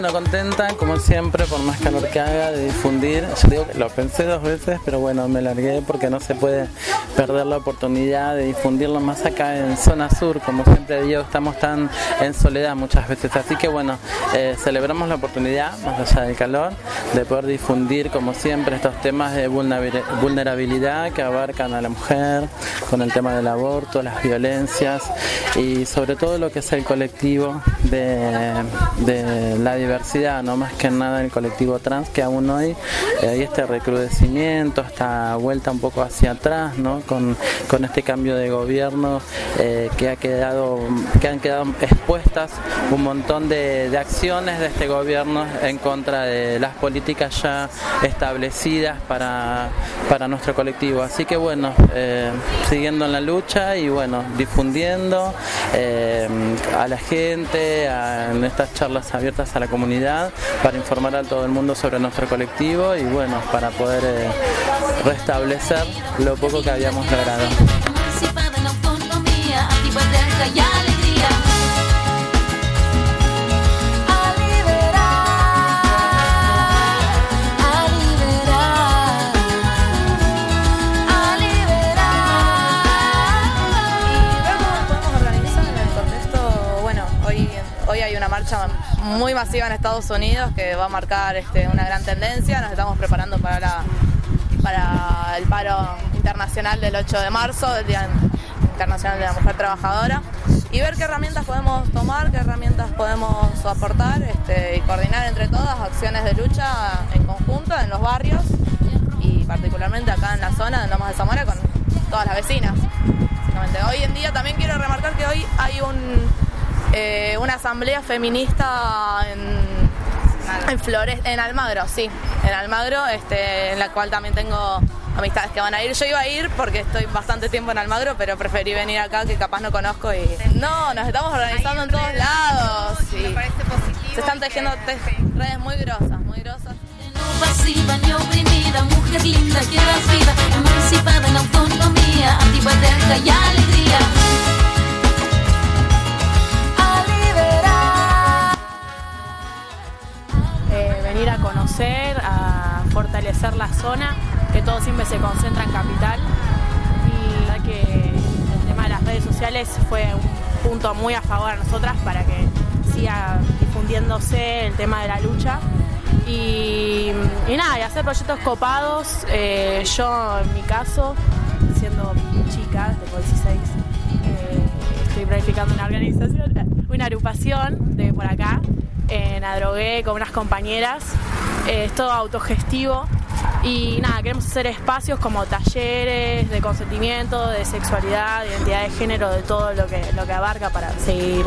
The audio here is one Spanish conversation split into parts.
bueno, contenta como siempre, por más calor que haga, de difundir. Yo digo que lo pensé dos veces, pero bueno, me largué porque no se puede perder la oportunidad de difundirlo más acá en zona sur. Como siempre digo, estamos tan en soledad muchas veces. Así que bueno, eh, celebramos la oportunidad, más allá del calor, de poder difundir como siempre estos temas de vulnerabilidad que abarcan a la mujer, con el tema del aborto, las violencias y sobre todo lo que es el colectivo de, la diversidad, no más que nada el colectivo trans, que aún hoy eh, hay este recrudecimiento, esta vuelta un poco hacia atrás, ¿no? con, este cambio de gobierno eh, que, ha quedado, que han quedado expuestas un montón de, acciones de este gobierno en contra de las políticas ya establecidas para, para nuestro colectivo. Así que bueno, eh, siguiendo en la lucha y bueno, difundiendo a la gente, en estas charlas abiertas a la comunidad para informar a todo el mundo sobre nuestro colectivo y bueno, para poder eh, restablecer lo poco que habíamos logrado. Muy masiva en Estados Unidos que va a marcar este, una gran tendencia. Nos estamos preparando para, para el paro internacional del 8 de marzo, del Día Internacional de la Mujer Trabajadora, y ver qué herramientas podemos tomar, qué herramientas podemos aportar este, y coordinar entre todas acciones de lucha en conjunto en los barrios y particularmente acá en la zona de Lomas de Zamora con todas las vecinas. Hoy en día también quiero remarcar que hoy hay un eh, una asamblea feminista en, Flores, en Almagro, sí, en Almagro, este, en la cual también tengo amistades que van a ir. Yo iba a ir porque estoy bastante tiempo en Almagro, pero preferí venir acá que capaz no conozco y no, nos estamos organizando en todos lados. Se están tejiendo redes muy grosas, muy grosas. pasiva ni oprimida, mujer linda, que vida, emancipada en autonomía, y concentra en capital. Y la que el tema de las redes sociales fue un punto muy a favor a nosotras para que siga difundiéndose el tema de la lucha. Y, nada, y hacer proyectos copados. Eh, yo, en mi caso, siendo chica, tengo 16, eh, estoy planificando una organización, una agrupación de por acá, en Adrogué con unas compañeras. Eh, es todo autogestivo. Y nada, queremos hacer espacios como talleres de consentimiento, de sexualidad, de identidad de género, de todo lo que, lo que abarca para seguir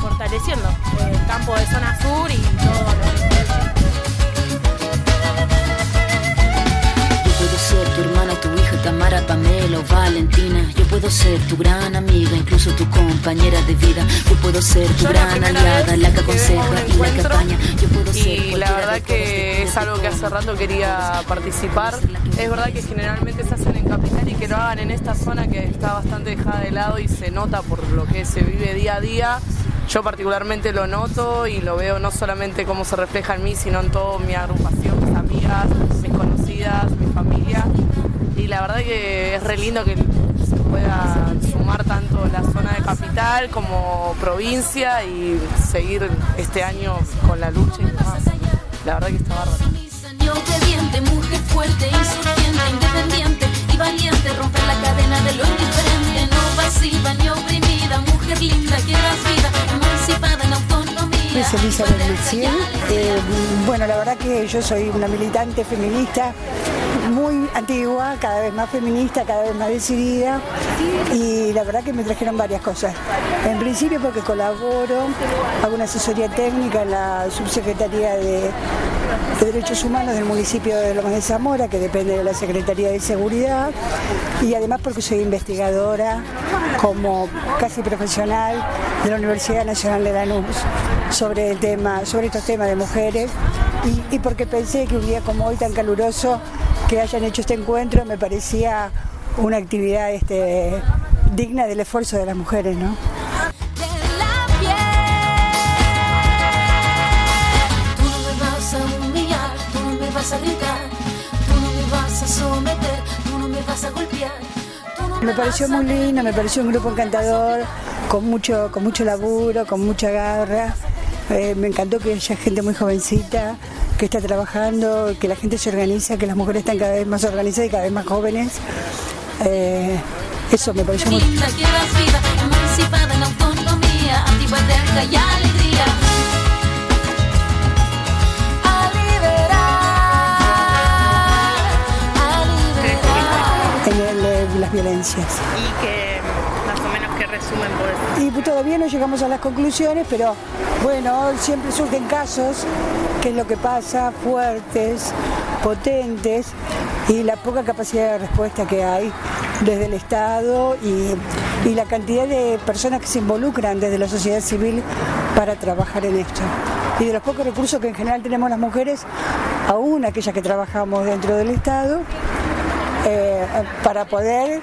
fortaleciendo el campo de zona sur y todo lo que Valentina. Yo puedo ser tu gran amiga, incluso tu compañera de vida. Yo puedo ser tu gran aliada, la que aconseja y la que apaña. Yo puedo ser y la verdad que es algo que hace rato quería participar. Es verdad que generalmente se hacen en capital y que lo hagan en esta zona que está bastante dejada de lado y se nota por lo que se vive día a día. Yo particularmente lo noto y lo veo no solamente cómo se refleja en mí, sino en toda mi agrupación, mis amigas, mis conocidas, mi familia. Y la verdad que es re lindo que se pueda sumar tanto la zona de capital como provincia y seguir este año con la lucha y demás. La verdad que está bárbaro. mujer fuerte, insurgente, independiente y valiente, romper la cadena de lo indiferente, no pasiva ni oprimida, mujer linda que das vida, emancipada en autonomía. Soy Elizabeth Maciel. Eh, bueno, la verdad que yo soy una militante feminista muy antigua, cada vez más feminista, cada vez más decidida. Y la verdad que me trajeron varias cosas. En principio porque colaboro, hago una asesoría técnica en la subsecretaría de, Derechos Humanos del municipio de Lomas de Zamora, que depende de la Secretaría de Seguridad, y además porque soy investigadora como casi profesional de la Universidad Nacional de Lanús sobre el tema, sobre estos temas de mujeres. Y, y porque pensé que un día como hoy tan caluroso que hayan hecho este encuentro me parecía una actividad este, digna del esfuerzo de las mujeres, ¿no? Me pareció muy lindo, me pareció un grupo encantador, con mucho, con mucho laburo, con mucha garra. Eh, me encantó que haya gente muy jovencita, que está trabajando, que la gente se organiza, que las mujeres están cada vez más organizadas y cada vez más jóvenes. Eh, eso me pareció muy... emancipada en autonomía, antigua, y alegría. las violencias. Y que más o menos que resumen por eso. Y todavía no llegamos a las conclusiones, pero bueno, siempre surgen casos, que es lo que pasa, fuertes, potentes, y la poca capacidad de respuesta que hay desde el Estado y, y la cantidad de personas que se involucran desde la sociedad civil para trabajar en esto. Y de los pocos recursos que en general tenemos las mujeres, aún aquellas que trabajamos dentro del Estado, eh, para poder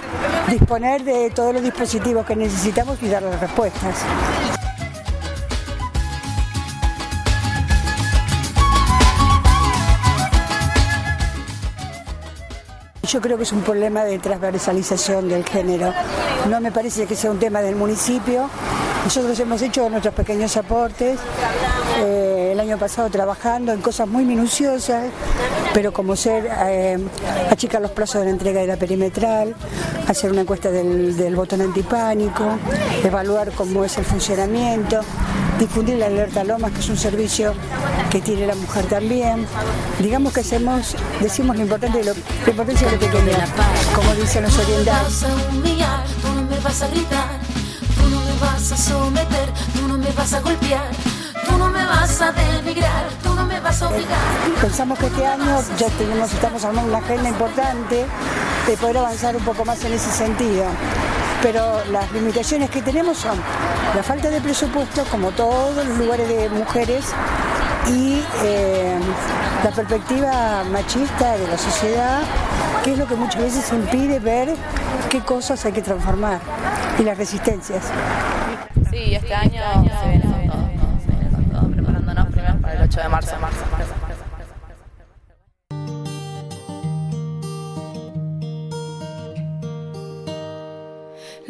disponer de todos los dispositivos que necesitamos y dar las respuestas. Yo creo que es un problema de transversalización del género. No me parece que sea un tema del municipio. Nosotros hemos hecho nuestros pequeños aportes. Eh, el año pasado trabajando en cosas muy minuciosas, pero como ser eh, achicar los plazos de la entrega de la perimetral, hacer una encuesta del, del botón antipánico, evaluar cómo es el funcionamiento, difundir la alerta Lomas, que es un servicio que tiene la mujer también. Digamos que hacemos, decimos lo importante de lo, la importancia de lo pequeño, como dicen los orientales. Tú no me vas a gritar, tú no me vas a someter, tú no me vas a golpear. Tú no me vas a denigrar, tú no me vas a obligar. Pensamos que este año ya tenemos, estamos armando una agenda importante de poder avanzar un poco más en ese sentido pero las limitaciones que tenemos son la falta de presupuesto, como todos los lugares de mujeres, y eh, la perspectiva machista de la sociedad, que es lo que muchas veces impide ver qué cosas hay que transformar y las resistencias. Sí, este año se viene todo, se viene todo, preparándonos primero para el 8 de marzo. marzo, marzo.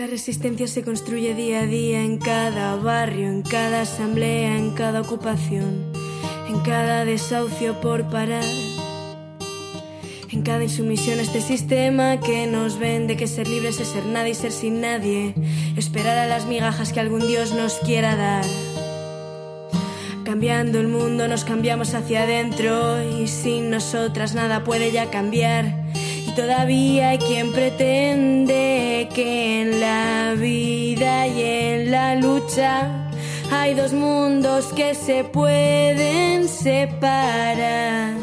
La resistencia se construye día a día en cada barrio, en cada asamblea, en cada ocupación, en cada desahucio por parar, en cada insumisión a este sistema que nos vende que ser libres es ser nada y ser sin nadie, esperar a las migajas que algún Dios nos quiera dar. Cambiando el mundo nos cambiamos hacia adentro y sin nosotras nada puede ya cambiar. Y todavía hay quien pretende que en la vida y en la lucha hay dos mundos que se pueden separar.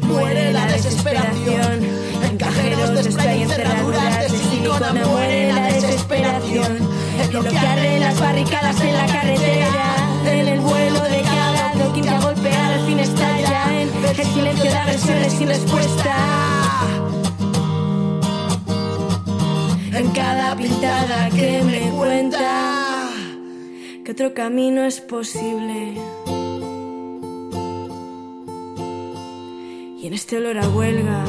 Muere la desesperación en cajeros de spray, en cerraduras de silicona. Muere la desesperación en lo que arde las barricadas en la carretera, agresiones sin respuesta. En cada pintada que me cuenta que otro camino es posible. Y en este olor a huelga